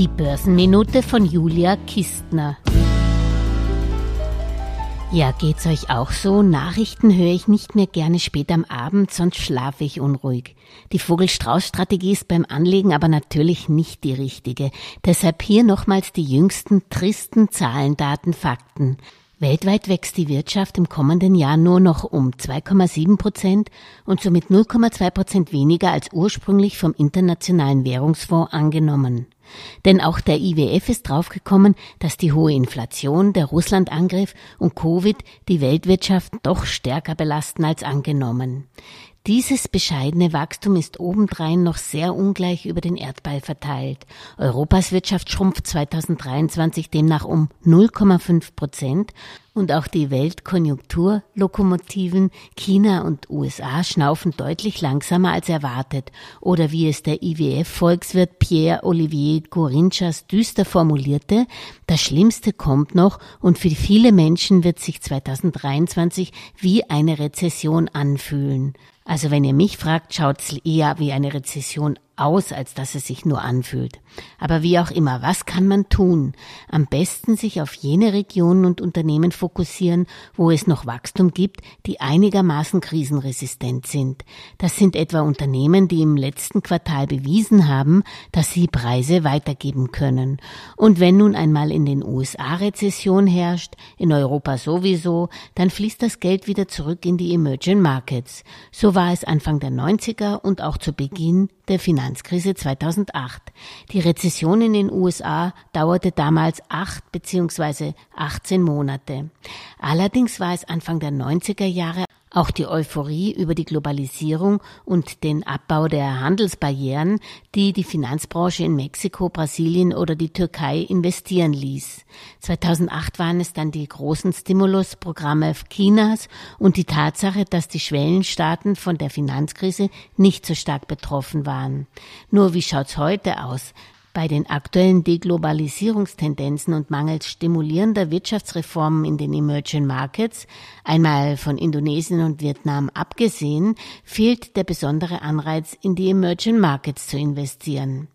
Die Börsenminute von Julia Kistner. Ja, geht's euch auch so? Nachrichten höre ich nicht mehr gerne spät am Abend, sonst schlafe ich unruhig. Die Vogel-Strauß-Strategie ist beim Anlegen aber natürlich nicht die richtige. Deshalb hier nochmals die jüngsten tristen Zahlen, Daten, Fakten. Weltweit wächst die Wirtschaft im kommenden Jahr nur noch um 2,7 Prozent und somit 0,2 Prozent weniger als ursprünglich vom Internationalen Währungsfonds angenommen. Denn auch der IWF ist draufgekommen, dass die hohe Inflation, der Russlandangriff und Covid die Weltwirtschaft doch stärker belasten als angenommen. Dieses bescheidene Wachstum ist obendrein noch sehr ungleich über den Erdball verteilt. Europas Wirtschaft schrumpft 2023 demnach um 0,5 Prozent und auch die Weltkonjunkturlokomotiven China und USA schnaufen deutlich langsamer als erwartet oder wie es der IWF-Volkswirt Pierre-Olivier Gorinchas düster formulierte, das Schlimmste kommt noch und für viele Menschen wird sich 2023 wie eine Rezession anfühlen. Also wenn ihr mich fragt, schaut's eher wie eine Rezession aus, als dass es sich nur anfühlt. Aber wie auch immer, was kann man tun? Am besten sich auf jene Regionen und Unternehmen fokussieren, wo es noch Wachstum gibt, die einigermaßen krisenresistent sind. Das sind etwa Unternehmen, die im letzten Quartal bewiesen haben, dass sie Preise weitergeben können. Und wenn nun einmal in den USA Rezession herrscht, in Europa sowieso, dann fließt das Geld wieder zurück in die Emerging Markets. So war es Anfang der 90er und auch zu Beginn der Finanzkrise 2008. Die Rezession in den USA dauerte damals acht bzw. 18 Monate. Allerdings war es Anfang der 90er Jahre auch die Euphorie über die Globalisierung und den Abbau der Handelsbarrieren, die die Finanzbranche in Mexiko, Brasilien oder die Türkei investieren ließ. 2008 waren es dann die großen Stimulusprogramme Chinas und die Tatsache, dass die Schwellenstaaten von der Finanzkrise nicht so stark betroffen waren. Nur wie schaut's heute aus? Bei den aktuellen Deglobalisierungstendenzen und mangels stimulierender Wirtschaftsreformen in den Emerging Markets, einmal von Indonesien und Vietnam abgesehen, fehlt der besondere Anreiz, in die Emerging Markets zu investieren.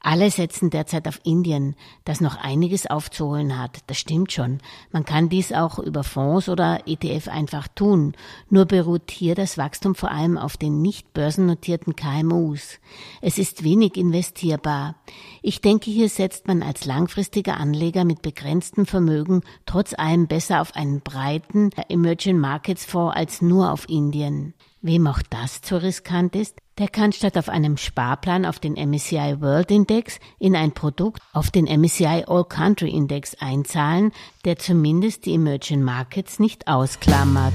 Alle setzen derzeit auf Indien, das noch einiges aufzuholen hat. Das stimmt schon. Man kann dies auch über Fonds oder ETF einfach tun. Nur beruht hier das Wachstum vor allem auf den nicht börsennotierten KMUs. Es ist wenig investierbar. Ich denke, hier setzt man als langfristiger Anleger mit begrenztem Vermögen trotz allem besser auf einen breiten Emerging Markets Fonds als nur auf Indien. Wem auch das zu riskant ist, der kann statt auf einem Sparplan auf den MSCI World Index in ein Produkt auf den MSCI All Country Index einzahlen, der zumindest die Emerging Markets nicht ausklammert.